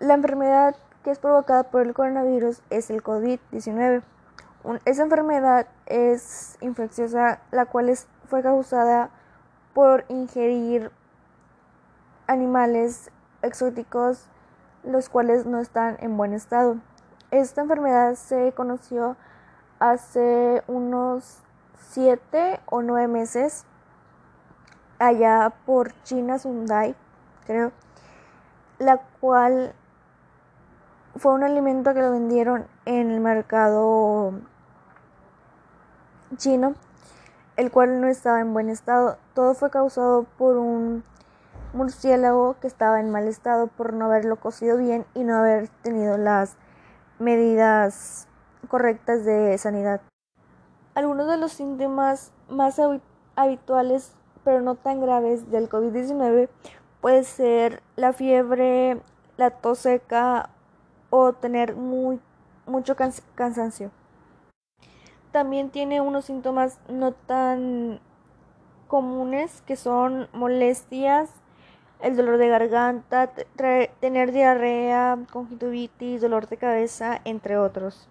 La enfermedad que es provocada por el coronavirus es el COVID-19. Esa enfermedad es infecciosa, la cual fue causada por ingerir animales exóticos los cuales no están en buen estado. Esta enfermedad se conoció hace unos 7 o 9 meses allá por China Sundai, creo, la cual fue un alimento que lo vendieron en el mercado chino, el cual no estaba en buen estado. Todo fue causado por un murciélago que estaba en mal estado por no haberlo cocido bien y no haber tenido las medidas correctas de sanidad. Algunos de los síntomas más habituales, pero no tan graves, del COVID-19 puede ser la fiebre, la tos seca o tener muy, mucho cansancio. También tiene unos síntomas no tan comunes que son molestias, el dolor de garganta, tener diarrea, conjuntivitis, dolor de cabeza, entre otros.